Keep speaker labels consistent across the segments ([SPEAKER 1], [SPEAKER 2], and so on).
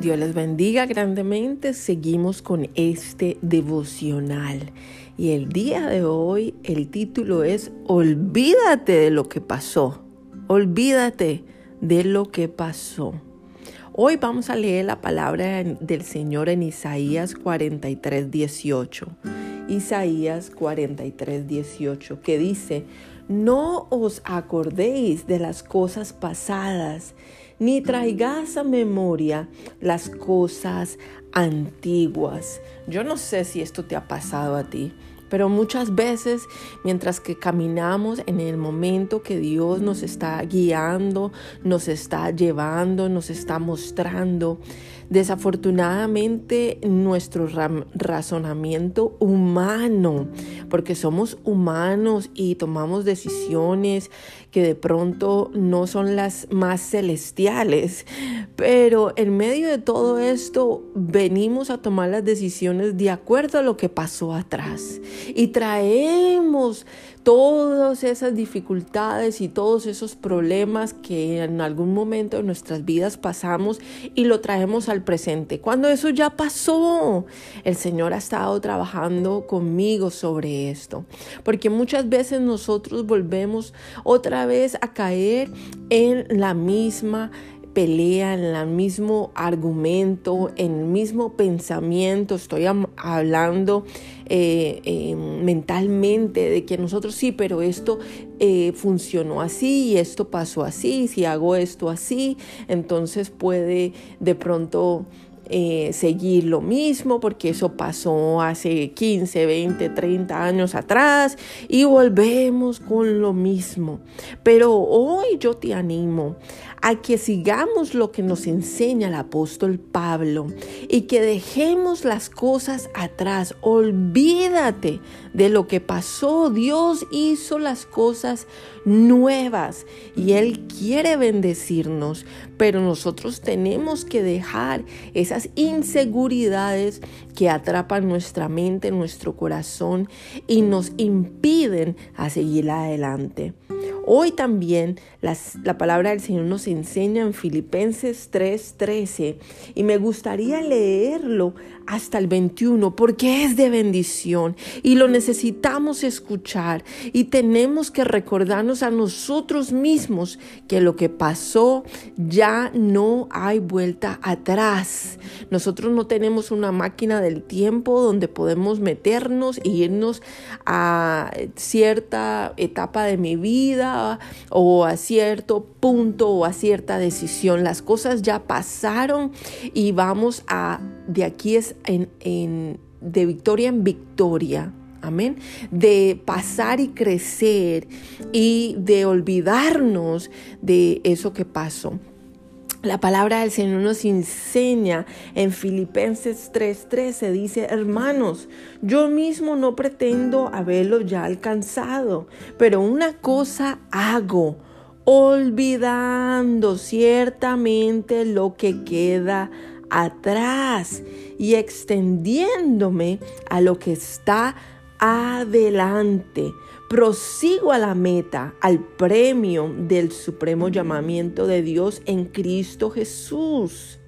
[SPEAKER 1] Dios les bendiga grandemente. Seguimos con este devocional. Y el día de hoy el título es Olvídate de lo que pasó. Olvídate de lo que pasó. Hoy vamos a leer la palabra del Señor en Isaías 43, 18. Isaías 43, 18, que dice, no os acordéis de las cosas pasadas, ni traigas a memoria las cosas antiguas. Yo no sé si esto te ha pasado a ti. Pero muchas veces, mientras que caminamos en el momento que Dios nos está guiando, nos está llevando, nos está mostrando, desafortunadamente nuestro razonamiento humano, porque somos humanos y tomamos decisiones que de pronto no son las más celestiales, pero en medio de todo esto venimos a tomar las decisiones de acuerdo a lo que pasó atrás y traemos todas esas dificultades y todos esos problemas que en algún momento de nuestras vidas pasamos y lo traemos al presente. Cuando eso ya pasó, el Señor ha estado trabajando conmigo sobre esto, porque muchas veces nosotros volvemos otra vez a caer en la misma pelea, en el mismo argumento, en el mismo pensamiento. Estoy hablando eh, eh, mentalmente de que nosotros sí, pero esto eh, funcionó así y esto pasó así. Si hago esto así, entonces puede de pronto seguir lo mismo porque eso pasó hace 15, 20, 30 años atrás y volvemos con lo mismo. Pero hoy yo te animo a que sigamos lo que nos enseña el apóstol Pablo y que dejemos las cosas atrás. Olvídate de lo que pasó. Dios hizo las cosas nuevas y Él quiere bendecirnos, pero nosotros tenemos que dejar esas inseguridades que atrapan nuestra mente, nuestro corazón y nos impiden a seguir adelante. Hoy también la palabra del Señor nos enseña en Filipenses 3:13 y me gustaría leerlo hasta el 21 porque es de bendición y lo necesitamos escuchar y tenemos que recordarnos a nosotros mismos que lo que pasó ya no hay vuelta atrás. Nosotros no tenemos una máquina del tiempo donde podemos meternos e irnos a cierta etapa de mi vida o a cierto punto o a cierta decisión. Las cosas ya pasaron y vamos a, de aquí es en, de victoria en victoria. Amén. De pasar y crecer y de olvidarnos de eso que pasó. La palabra del Señor nos enseña en Filipenses 3:13, dice, hermanos, yo mismo no pretendo haberlo ya alcanzado, pero una cosa hago, olvidando ciertamente lo que queda atrás y extendiéndome a lo que está adelante. Prosigo a la meta, al premio del supremo llamamiento de Dios en Cristo Jesús.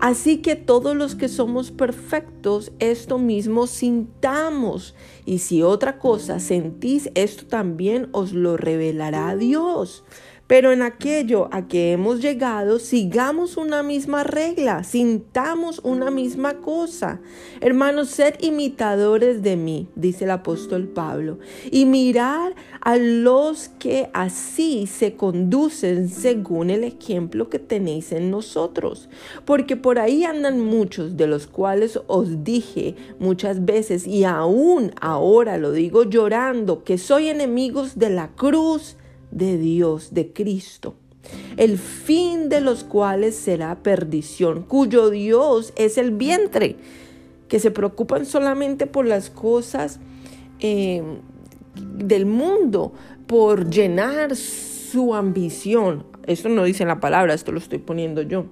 [SPEAKER 1] Así que todos los que somos perfectos, esto mismo sintamos. Y si otra cosa sentís, esto también os lo revelará Dios. Pero en aquello a que hemos llegado, sigamos una misma regla, sintamos una misma cosa. Hermanos, sed imitadores de mí, dice el apóstol Pablo, y mirar a los que así se conducen según el ejemplo que tenéis en nosotros. Porque por ahí andan muchos de los cuales os dije muchas veces, y aún ahora lo digo llorando, que soy enemigos de la cruz de Dios, de Cristo, el fin de los cuales será perdición, cuyo Dios es el vientre, que se preocupan solamente por las cosas eh, del mundo, por llenar su ambición. Esto no dice la palabra, esto lo estoy poniendo yo.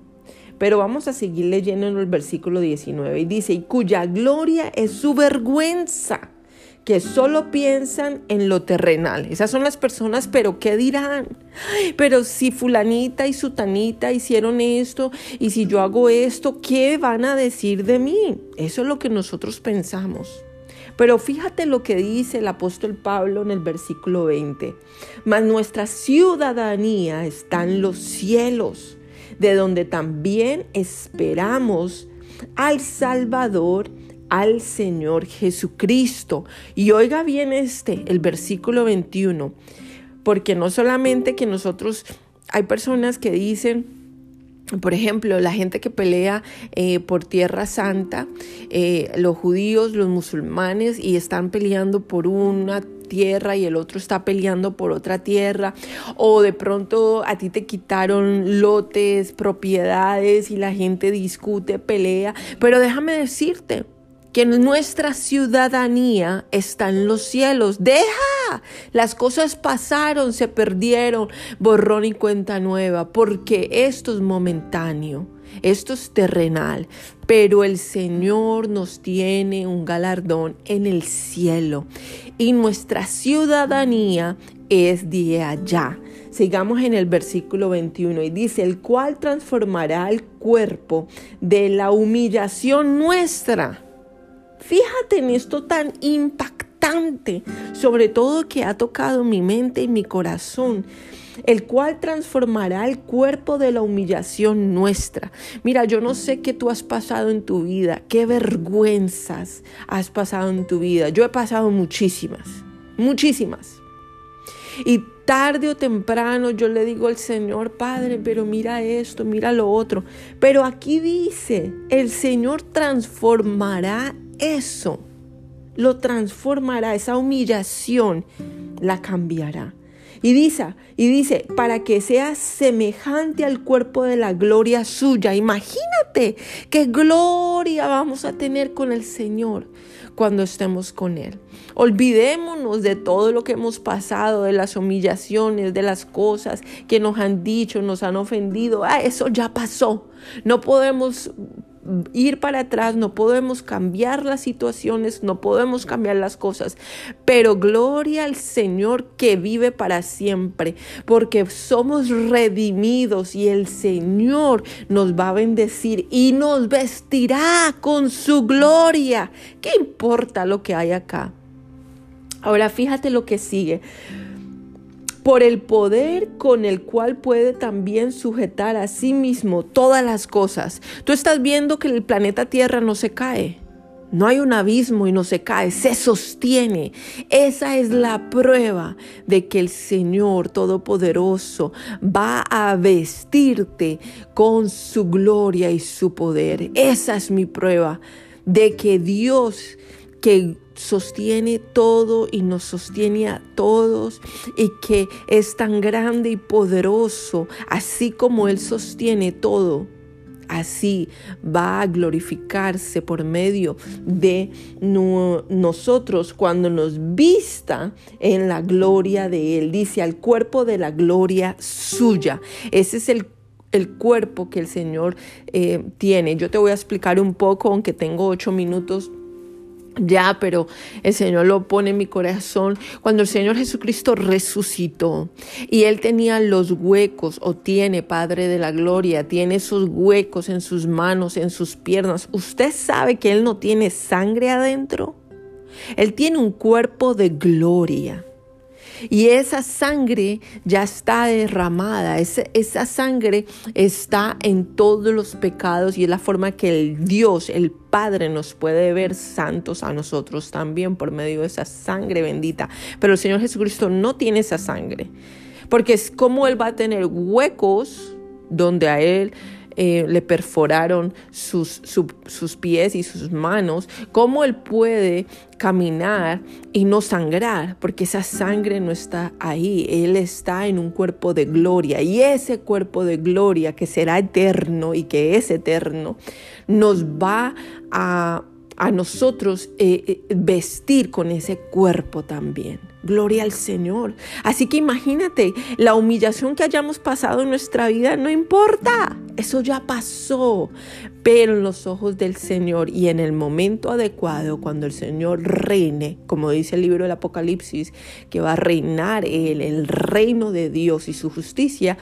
[SPEAKER 1] Pero vamos a seguir leyendo en el versículo 19 y dice, y cuya gloria es su vergüenza que solo piensan en lo terrenal. Esas son las personas, pero ¿qué dirán? Pero si fulanita y sutanita hicieron esto y si yo hago esto, ¿qué van a decir de mí? Eso es lo que nosotros pensamos. Pero fíjate lo que dice el apóstol Pablo en el versículo 20. Mas nuestra ciudadanía está en los cielos, de donde también esperamos al Salvador, al Señor Jesucristo. Y oiga bien este, el versículo 21, porque no solamente que nosotros, hay personas que dicen, por ejemplo, la gente que pelea eh, por Tierra Santa, eh, los judíos, los musulmanes, y están peleando por una tierra y el otro está peleando por otra tierra, o de pronto a ti te quitaron lotes, propiedades y la gente discute, pelea, pero déjame decirte, que nuestra ciudadanía está en los cielos. Deja, las cosas pasaron, se perdieron, borrón y cuenta nueva, porque esto es momentáneo, esto es terrenal, pero el Señor nos tiene un galardón en el cielo y nuestra ciudadanía es de allá. Sigamos en el versículo 21 y dice, el cual transformará el cuerpo de la humillación nuestra Fíjate en esto tan impactante, sobre todo que ha tocado mi mente y mi corazón el cual transformará el cuerpo de la humillación nuestra. Mira, yo no sé qué tú has pasado en tu vida, qué vergüenzas has pasado en tu vida. Yo he pasado muchísimas, muchísimas. Y tarde o temprano yo le digo al Señor, Padre, pero mira esto, mira lo otro. Pero aquí dice, el Señor transformará eso lo transformará, esa humillación la cambiará. Y dice, para que sea semejante al cuerpo de la gloria suya. Imagínate qué gloria vamos a tener con el Señor cuando estemos con Él. Olvidémonos de todo lo que hemos pasado, de las humillaciones, de las cosas que nos han dicho, nos han ofendido. Ah, eso ya pasó. No podemos ir para atrás, no podemos cambiar las situaciones, no podemos cambiar las cosas, pero gloria al Señor que vive para siempre, porque somos redimidos y el Señor nos va a bendecir y nos vestirá con su gloria. ¿Qué importa lo que hay acá? Ahora fíjate lo que sigue por el poder con el cual puede también sujetar a sí mismo todas las cosas. Tú estás viendo que el planeta Tierra no se cae. No hay un abismo y no se cae, se sostiene. Esa es la prueba de que el Señor Todopoderoso va a vestirte con su gloria y su poder. Esa es mi prueba de que Dios que sostiene todo y nos sostiene a todos y que es tan grande y poderoso, así como Él sostiene todo. Así va a glorificarse por medio de nosotros cuando nos vista en la gloria de Él. Dice al cuerpo de la gloria suya. Ese es el el cuerpo que el Señor eh, tiene. Yo te voy a explicar un poco, aunque tengo ocho minutos ya, pero el Señor lo pone en mi corazón. Cuando el Señor Jesucristo resucitó y Él tenía los huecos, o tiene, Padre de la Gloria, tiene esos huecos en sus manos, en sus piernas. ¿Usted sabe que Él no tiene sangre adentro? Él tiene un cuerpo de gloria. Y esa sangre ya está derramada, esa, sangre está en todos los pecados y es la forma que el Dios, el Padre, nos puede ver santos a nosotros también por medio de esa sangre bendita. Pero el Señor Jesucristo no tiene esa sangre, porque es como Él va a tener huecos donde a Él eh, le perforaron sus, sus pies y sus manos, ¿cómo él puede caminar y no sangrar? Porque esa sangre no está ahí, él está en un cuerpo de gloria y ese cuerpo de gloria que será eterno y que es eterno, nos va a a nosotros eh, eh, vestir con ese cuerpo también. Gloria al Señor. Así que imagínate, la humillación que hayamos pasado en nuestra vida no importa, eso ya pasó. Pero en los ojos del Señor y en el momento adecuado, cuando el Señor reine, como dice el libro del Apocalipsis, que va a reinar Él, el reino de Dios y su justicia,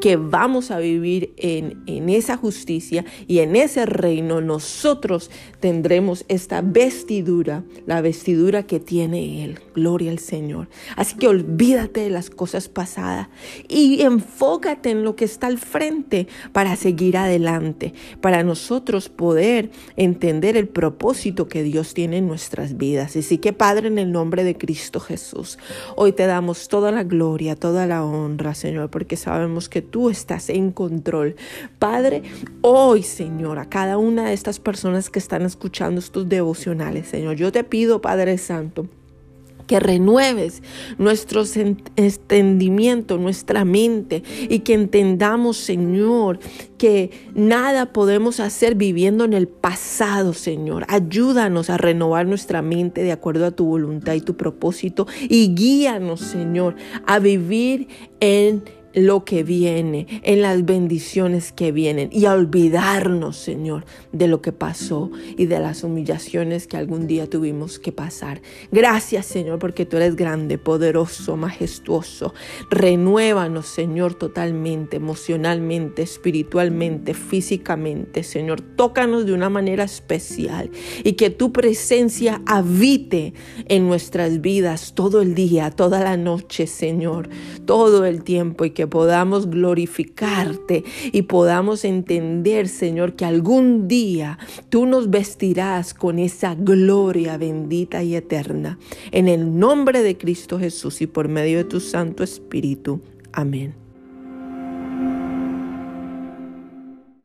[SPEAKER 1] que vamos a vivir en, en esa justicia y en ese reino nosotros tendremos esta vestidura, la vestidura que tiene Él. Gloria al Señor. Así que olvídate de las cosas pasadas y enfócate en lo que está al frente para seguir adelante, para nosotros poder entender el propósito que Dios tiene en nuestras vidas. Así que Padre, en el nombre de Cristo Jesús, hoy te damos toda la gloria, toda la honra, Señor, porque sabemos que tú estás en control. Padre, hoy, Señor, a cada una de estas personas que están escuchando estos devocionales, Señor, yo te pido, Padre Santo, que renueves nuestro entendimiento, nuestra mente y que entendamos, Señor, que nada podemos hacer viviendo en el pasado, Señor. Ayúdanos a renovar nuestra mente de acuerdo a tu voluntad y tu propósito y guíanos, Señor, a vivir en lo que viene, en las bendiciones que vienen y a olvidarnos, Señor, de lo que pasó y de las humillaciones que algún día tuvimos que pasar. Gracias, Señor, porque tú eres grande, poderoso, majestuoso. Renuévanos, Señor, totalmente, emocionalmente, espiritualmente, físicamente, Señor. Tócanos de una manera especial y que tu presencia habite en nuestras vidas todo el día, toda la noche, Señor, todo el tiempo y que podamos glorificarte y podamos entender, Señor, que algún día tú nos vestirás con esa gloria bendita y eterna. En el nombre de Cristo Jesús y por medio de tu Santo Espíritu. Amén.